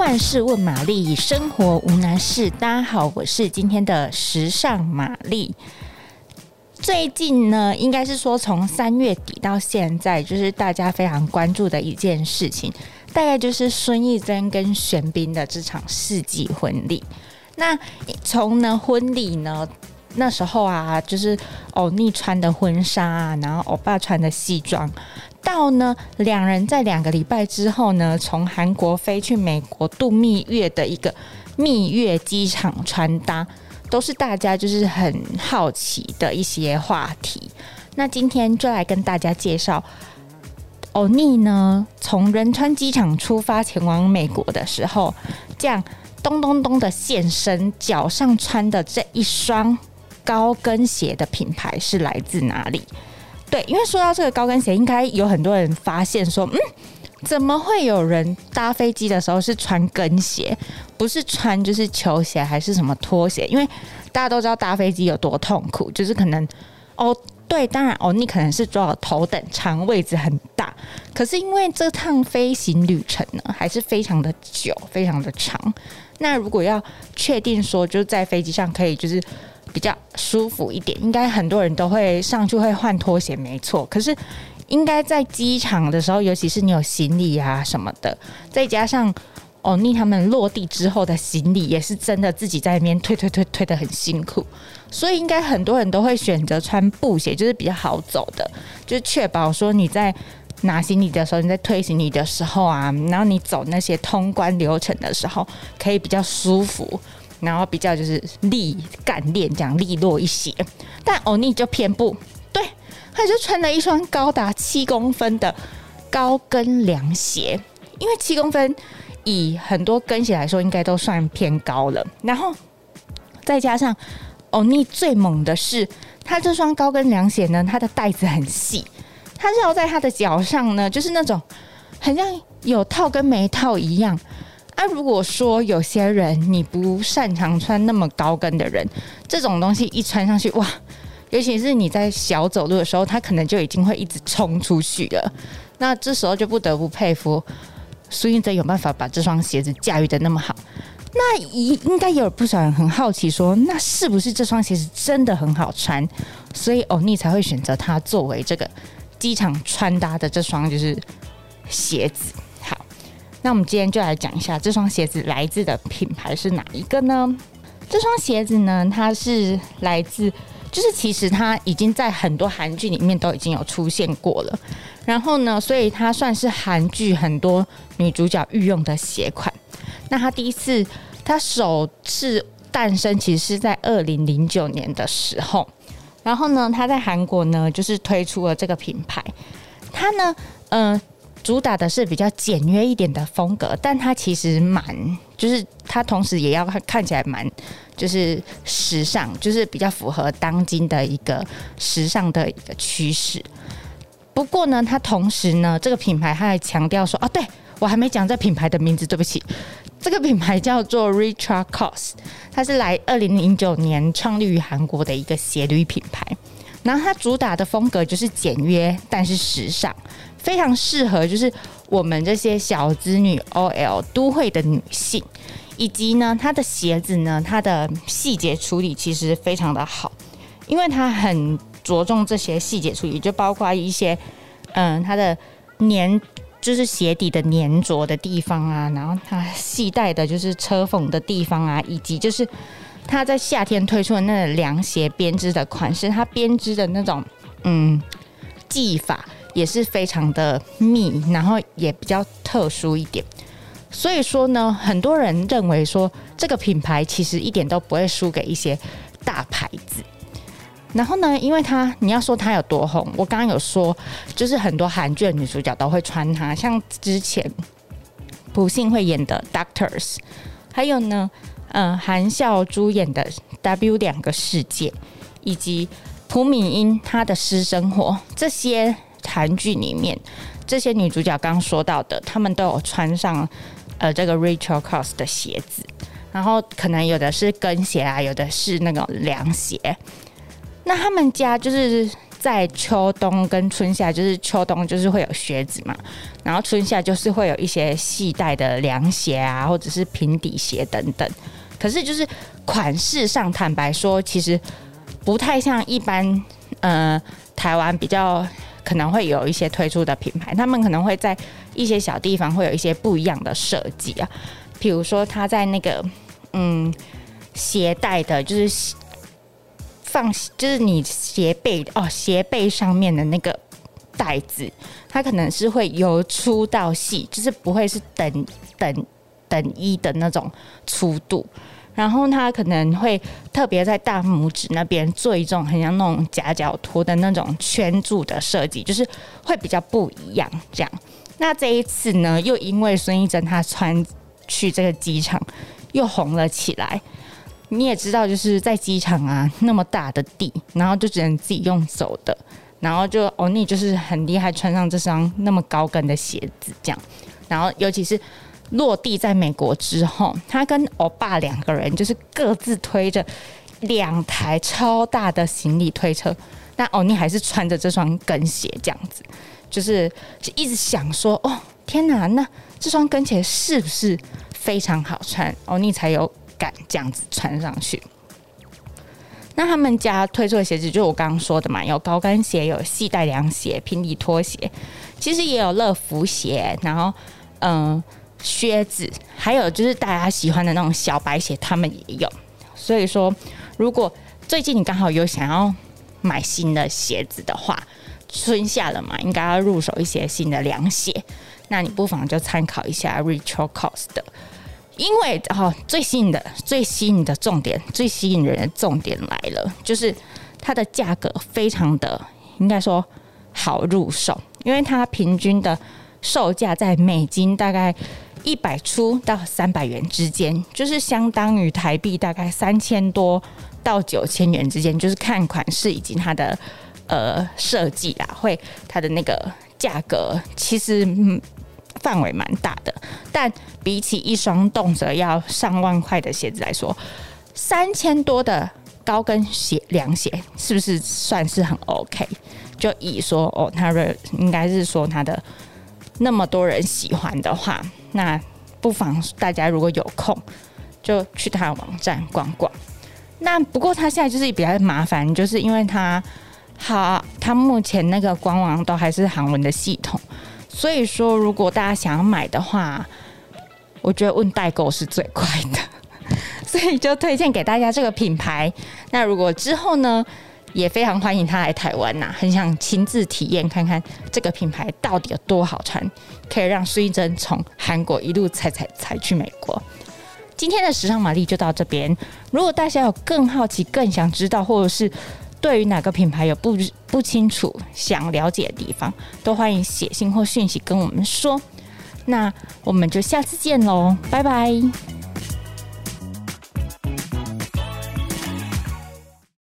万事问玛丽，生活无难事。大家好，我是今天的时尚玛丽。最近呢，应该是说从三月底到现在，就是大家非常关注的一件事情，大概就是孙艺珍跟玄彬的这场世纪婚礼。那从呢婚礼呢，那时候啊，就是欧尼穿的婚纱啊，然后欧巴穿的西装。到呢，两人在两个礼拜之后呢，从韩国飞去美国度蜜月的一个蜜月机场穿搭，都是大家就是很好奇的一些话题。那今天就来跟大家介绍欧尼呢，从仁川机场出发前往美国的时候，这样咚咚咚的现身，脚上穿的这一双高跟鞋的品牌是来自哪里？对，因为说到这个高跟鞋，应该有很多人发现说，嗯，怎么会有人搭飞机的时候是穿跟鞋，不是穿就是球鞋还是什么拖鞋？因为大家都知道搭飞机有多痛苦，就是可能哦，对，当然哦，你可能是坐到头等舱，位置很大，可是因为这趟飞行旅程呢，还是非常的久，非常的长。那如果要确定说，就是在飞机上可以就是。比较舒服一点，应该很多人都会上去会换拖鞋，没错。可是，应该在机场的时候，尤其是你有行李啊什么的，再加上欧尼他们落地之后的行李，也是真的自己在那边推推推推得很辛苦，所以应该很多人都会选择穿布鞋，就是比较好走的，就是确保说你在拿行李的时候，你在推行李的时候啊，然后你走那些通关流程的时候，可以比较舒服。然后比较就是利干练这样利落一些，但欧尼就偏不对，他就穿了一双高达七公分的高跟凉鞋，因为七公分以很多跟鞋来说应该都算偏高了。然后再加上欧尼最猛的是，他这双高跟凉鞋呢，它的带子很细，它绕在他的脚上呢，就是那种很像有套跟没套一样。那、如果说有些人你不擅长穿那么高跟的人，这种东西一穿上去，哇，尤其是你在小走路的时候，他可能就已经会一直冲出去了。那这时候就不得不佩服孙艺珍有办法把这双鞋子驾驭得那么好。那一应该有不少人很好奇说，那是不是这双鞋子真的很好穿？所以欧尼才会选择它作为这个机场穿搭的这双就是鞋子。那我们今天就来讲一下这双鞋子来自的品牌是哪一个呢？这双鞋子呢，它是来自，就是其实它已经在很多韩剧里面都已经有出现过了。然后呢，所以它算是韩剧很多女主角御用的鞋款。那它第一次，它首次诞生其实是在二零零九年的时候。然后呢，它在韩国呢就是推出了这个品牌。它呢，嗯、主打的是比较简约一点的风格，但它其实蛮，就是它同时也要看起来蛮，就是时尚，就是比较符合当今的一个时尚的一个趋势。不过呢，它同时呢，这个品牌它还强调说，啊，对，我还没讲这品牌的名字，对不起，这个品牌叫做 Richard COS，它是来二零零九年创立于韩国的一个鞋履品牌，然后它主打的风格就是简约，但是时尚。非常适合，就是我们这些小资女 OL 都会的女性，以及呢，它的鞋子呢，它的细节处理其实非常的好，因为它很着重这些细节处理，就包括一些，嗯，它的粘，就是鞋底的粘着的地方啊，然后它系带的就是车缝的地方啊，以及就是它在夏天推出的那个凉鞋编织的款式，它编织的那种嗯技法。也是非常的密，然后也比较特殊一点，所以说呢，很多人认为说这个品牌其实一点都不会输给一些大牌子。然后呢，因为它你要说它有多红，我刚刚有说，就是很多韩剧的女主角都会穿它，像之前朴信惠演的《Doctors》，还有呢，嗯、韩孝珠演的《W 两个世界》，以及朴敏英她的私生活这些。韩剧里面这些女主角刚说到的，她们都有穿上呃这个 Richard COS 的鞋子，然后可能有的是跟鞋啊，有的是那种凉鞋。那他们家就是在秋冬跟春夏，就是秋冬就是会有靴子嘛，然后春夏就是会有一些细带的凉鞋啊，或者是平底鞋等等。可是就是款式上，坦白说，其实不太像一般呃台湾比较可能会有一些推出的品牌，他们可能会在一些小地方会有一些不一样的设计啊，比如说他在那个嗯鞋带的，就是。放就是你鞋背哦，鞋背上面的那个带子，它可能是会由粗到细，就是不会是等等等一的那种粗度。然后它可能会特别在大拇指那边做一种很像那种夹脚拖的那种圈住的设计，就是会比较不一样。这样，那这一次呢，又因为孙艺珍她穿去这个机场又红了起来。你也知道，就是在机场啊，那么大的地，然后就只能自己用走的，然后就欧尼就是很厉害，穿上这双那么高跟的鞋子，这样，然后尤其是落地在美国之后，他跟欧巴两个人就是各自推着两台超大的行李推车，但欧尼还是穿着这双跟鞋，这样子，就是一直想说，哦，天哪，那这双跟鞋是不是非常好穿？欧尼才有。敢这样子穿上去。那他们家推出的鞋子，就我刚刚说的嘛，有高跟鞋，有细带凉鞋、平底拖鞋，其实也有乐福鞋，然后嗯、靴子，还有就是大家喜欢的那种小白鞋，他们也有。所以说，如果最近你刚好有想要买新的鞋子的话，春夏了嘛，应该要入手一些新的凉鞋，那你不妨就参考一下 Retro Cost 的。因为哦，最吸引的、最吸引的重点、最吸引人的重点来了，就是它的价格非常的，应该说好入手，因为它平均的售价在美金大概一百出到三百元之间，就是相当于台币大概三千多到九千元之间，就是看款式以及它的呃设计啦，会它的那个价格其实。范围蛮大的，但比起一双动辄要上万块的鞋子来说，三千多的高跟鞋凉鞋是不是算是很 OK？就以说哦，他的应该是说他的那么多人喜欢的话，那不妨大家如果有空就去他的网站逛逛。那不过他现在就是比较麻烦，就是因为他他他目前那个官网都还是韩文的系统。所以说，如果大家想要买的话，我觉得问代购是最快的，所以就推荐给大家这个品牌。那如果之后呢，也非常欢迎他来台湾呐，很想亲自体验看看这个品牌到底有多好穿，可以让孙艺珍从韩国一路踩踩踩去美国。今天的时尚玛丽就到这边，如果大家有更好奇、更想知道，或者是对于哪个品牌有不不清楚、想了解的地方，都欢迎写信或讯息跟我们说。那我们就下次见喽，拜拜。